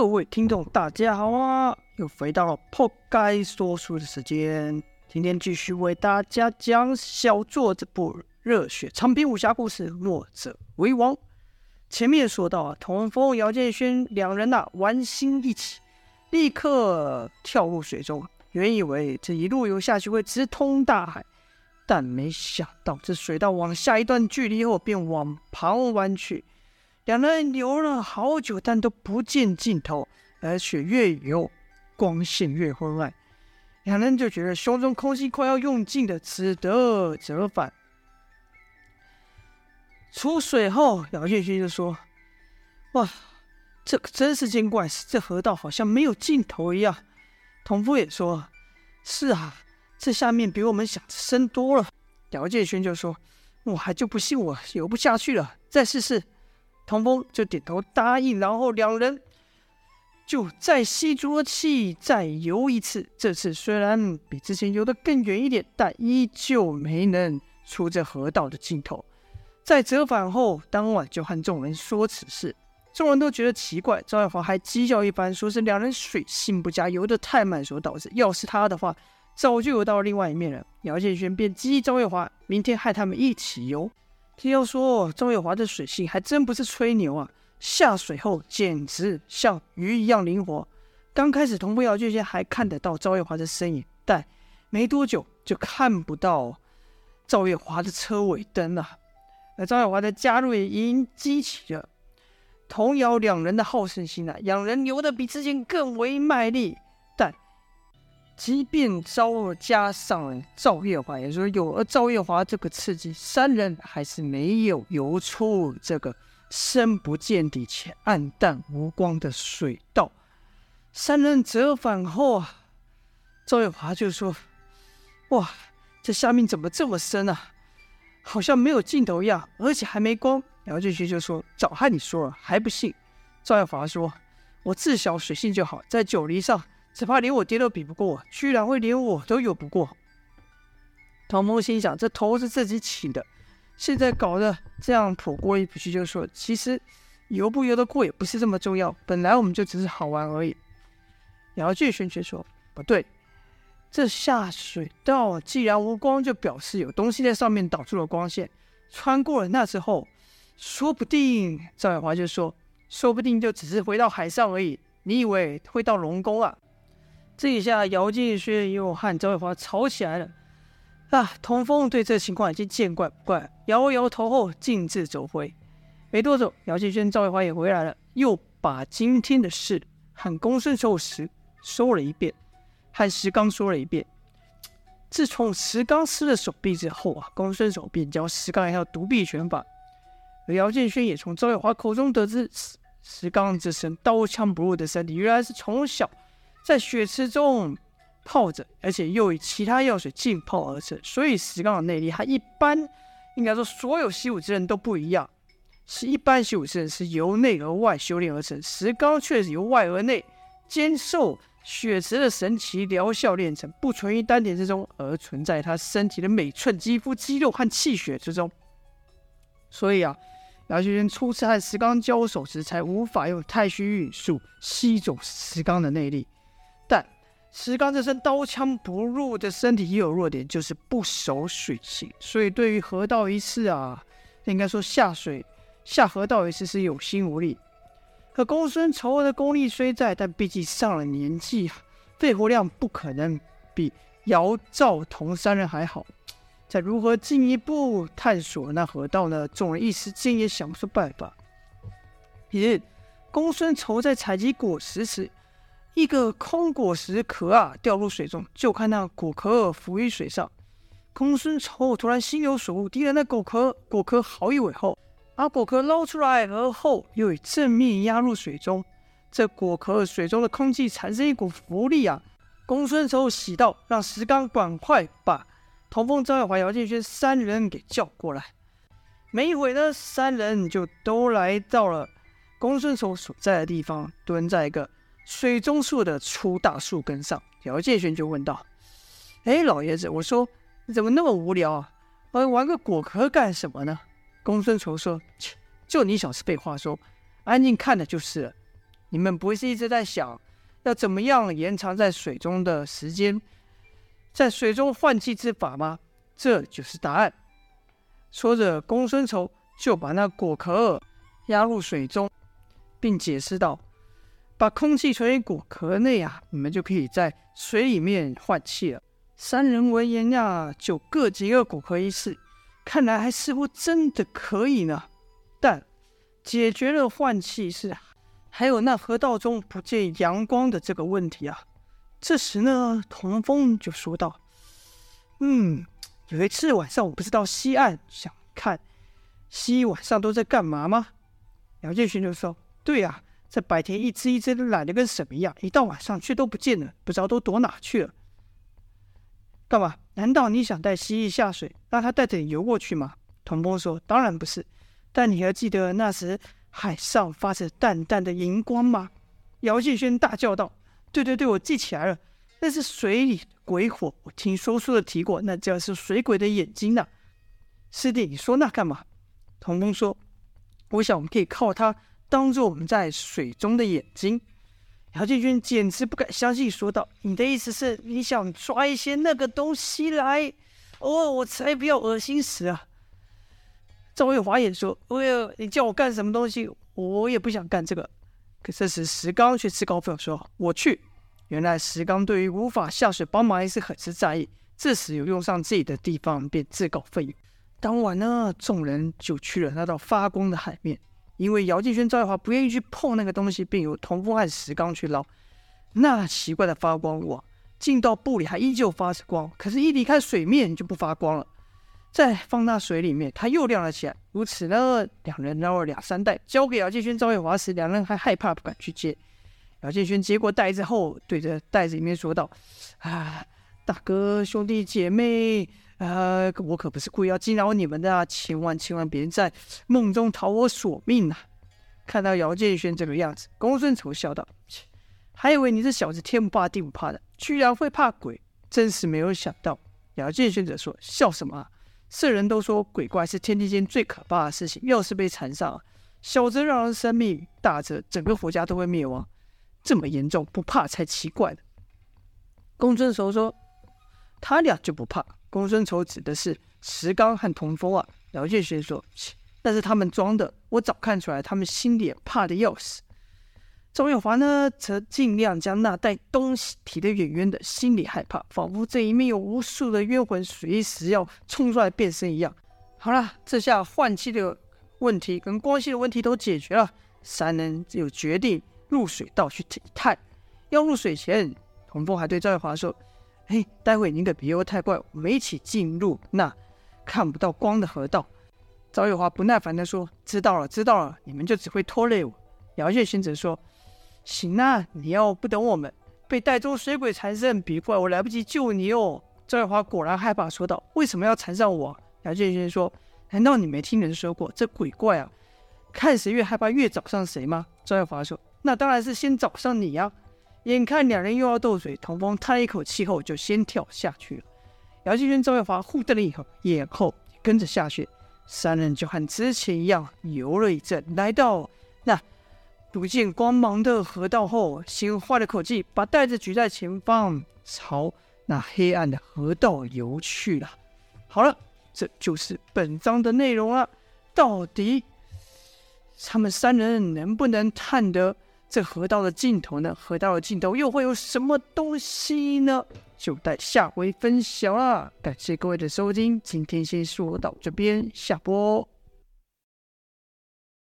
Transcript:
各位听众，大家好啊！又回到了破盖说书的时间。今天继续为大家讲小作这部热血长篇武侠故事《墨者为王》。前面说到啊，童风、姚建轩两人呐、玩心一起，立刻跳入水中。原以为这一路游下去会直通大海，但没想到这水道往下一段距离后便往旁弯去。两人游了好久，但都不见尽头，而且越游光线越昏暗。两人就觉得胸中空气快要用尽了，只得折返。出水后，姚建勋就说：“哇，这可真是见怪，这河道好像没有尽头一样。”童夫也说：“是啊，这下面比我们想的深多了。”姚建勋就说：“我还就不信我游不下去了，再试试。”童风就点头答应，然后两人就再吸足了气，再游一次。这次虽然比之前游得更远一点，但依旧没能出这河道的尽头。在折返后，当晚就和众人说此事，众人都觉得奇怪。赵月华还讥笑一番，说是两人水性不佳，游得太慢所导致。要是他的话，早就游到另外一面了。姚建轩便激赵月华，明天和他们一起游。听要说赵月华的水性还真不是吹牛啊，下水后简直像鱼一样灵活。刚开始童风姚建轩还看得到赵月华的身影，但没多久就看不到赵月华的车尾灯了。而赵月华的加入也已激起了童姚两人的好胜心啊，两人游得比之前更为卖力。即便招加上赵月华，也就是说有了赵月华这个刺激，三人还是没有游出这个深不见底且暗淡无光的水道。三人折返后啊，赵月华就说：“哇，这下面怎么这么深啊？好像没有尽头一样，而且还没光。”姚建勋就说：“早和你说了，还不信。”赵月华说：“我自小水性就好，在九黎上。”只怕连我爹都比不过，居然会连我都游不过。童风心想：这头是自己起的，现在搞得这样扑过意不去，就说：“其实游不游得过也不是这么重要，本来我们就只是好玩而已。”姚建轩却说：“不对，这下水道既然无光，就表示有东西在上面挡住了光线。穿过了那之后，说不定……”赵月华就说：“说不定就只是回到海上而已。你以为会到龙宫啊？”这一下，姚建轩又和赵月华吵起来了。啊，童风对这情况已经见怪不怪，摇摇头后径自走回。没多久，姚建轩、赵月华也回来了，又把今天的事和公孙寿时说了一遍，和石刚说了一遍。自从石刚失了手臂之后啊，公孙仇便教石刚一套独臂拳法。而姚建轩也从赵月华口中得知，石石刚这身刀枪不入的身体，原来是从小。在血池中泡着，而且又以其他药水浸泡而成，所以石刚的内力和一般，应该说所有习武之人都不一样。是一般习武之人是由内而外修炼而成，石刚却是由外而内，兼受血池的神奇疗效炼成，不存于丹田之中，而存在他身体的每寸肌肤、肌肉和气血之中。所以啊，姚建轩初次和石刚交手时，才无法用太虚运术吸走石刚的内力。石刚这身刀枪不入的身体也有弱点，就是不守水性，所以对于河道一事啊，应该说下水下河道一次是有心无力。可公孙仇的功力虽在，但毕竟上了年纪啊，肺活量不可能比姚赵童三人还好。在如何进一步探索那河道呢？众人一时间也想不出办法。一日，公孙仇在采集果实时。一个空果实壳啊掉入水中，就看那果壳浮于水上。公孙丑突然心有所悟，提了那果壳，果壳好一会后，把果壳捞出来，而后又以正面压入水中。这果壳水中的空气产生一股浮力啊！公孙丑喜道：“让石刚赶快把童风、赵月华、姚建轩三人给叫过来。”没一会呢，三人就都来到了公孙丑所在的地方，蹲在一个。水中树的粗大树根上，姚建轩就问道：“哎，老爷子，我说你怎么那么无聊啊？玩玩个果壳干什么呢？”公孙仇说：“切，就你小子废话说，安静看的就是了。”你们不是一直在想要怎么样延长在水中的时间，在水中换气之法吗？这就是答案。说着，公孙丑就把那果壳压入水中，并解释道：“把空气存于果壳内啊，你们就可以在水里面换气了。”三人闻言呀，就各挤个果壳一试，看来还似乎真的可以呢。但解决了换气是，还有那河道中不见阳光的这个问题啊。这时呢，童风就说道：“嗯。”有一次晚上，我不知道西岸想看西晚上都在干嘛吗？姚建勋就说：“对呀、在白天一只一只的懒得跟什么一样，一到晚上却都不见了，不知道都躲哪去了。干嘛？难道你想带蜥蜴下水，让它带着你游过去吗？”童风说：“当然不是，但你还记得那时海上发着淡淡的荧光吗？”姚建轩大叫道：“对对对，我记起来了。”那是水里鬼火，我听说书的提过，那就是水鬼的眼睛呢、师弟，你说那干嘛？童风说：“我想我们可以靠它当做我们在水中的眼睛。”姚建军简直不敢相信，说道：“你的意思是你想抓一些那个东西来？哦，我才不要恶心死啊！”赵月华也说：“哎呀，你叫我干什么东西？我也不想干这个。”可这时石刚却自告奋勇说：“我去。”原来石刚对于无法下水帮忙也是很是在意，这时有用上自己的地方，便自告奋勇。当晚呢，众人就去了那道发光的海面，因为姚劲轩、赵月华不愿意去碰那个东西，便由童风和石刚去捞。那奇怪的发光物啊，进到布里还依旧发着光，可是，一离开水面就不发光了。再放到水里面，它又亮了起来。如此呢，两人捞了两三袋，交给姚劲轩、赵月华时，两人还害怕，不敢去接。姚建勋接过袋子后，对着袋子里面说道：“啊，大哥、兄弟姐妹，啊，我可不是故意要惊扰你们的啊，千万千万别在梦中讨我索命呐！”看到姚建轩这个样子，公孙丑笑道：“切还以为你这小子天不怕地不怕的，居然会怕鬼，真是没有想到。”姚建轩则说：“笑什么啊？世人都说鬼怪是天地间最可怕的事情，要是被缠上，小则让人生命，大则整个国家都会灭亡。”这么严重，不怕才奇怪呢。公孙仇说：“他俩就不怕。”公孙仇指的是石刚和童风啊。姚建勋说：“切，那是他们装的，我早看出来，他们心里怕得要死。”赵月华呢，则尽量将那袋东西提得远远的，心里害怕，仿佛这一面有无数的冤魂随时要冲出来变身一样。好了，这下换气的问题跟光线的问题都解决了，三人就决定。入水道去一探，要入水前，童风还对赵月华说：“嘿，待会您可别游太怪，我们一起进入那看不到光的河道。”赵月华不耐烦地说：“知道了，知道了，你们就只会拖累我。”姚建勋则说：“行啊，你要不等我们被袋中水鬼缠身，别怪我来不及救你哦。”赵月华果然害怕，说道：“为什么要缠上我？”姚建勋说：“难道你没听人说过，这鬼怪啊，看谁越害怕越找上谁吗？”赵月华说。那当然是先找上你呀、眼看两人又要斗嘴，童风叹了一口气后就先跳下去了。姚继轩、赵月华互瞪了一口，眼后跟着下去。三人就和之前一样游了一阵，来到那不见光芒的河道后，先换了口气，把袋子举在前方，朝那黑暗的河道游去了。好了，这就是本章的内容了。到底他们三人能不能探得？这河道的尽头呢？河道的尽头又会有什么东西呢？就待下回分享啦！感谢各位的收听，今天先说到这边，下播。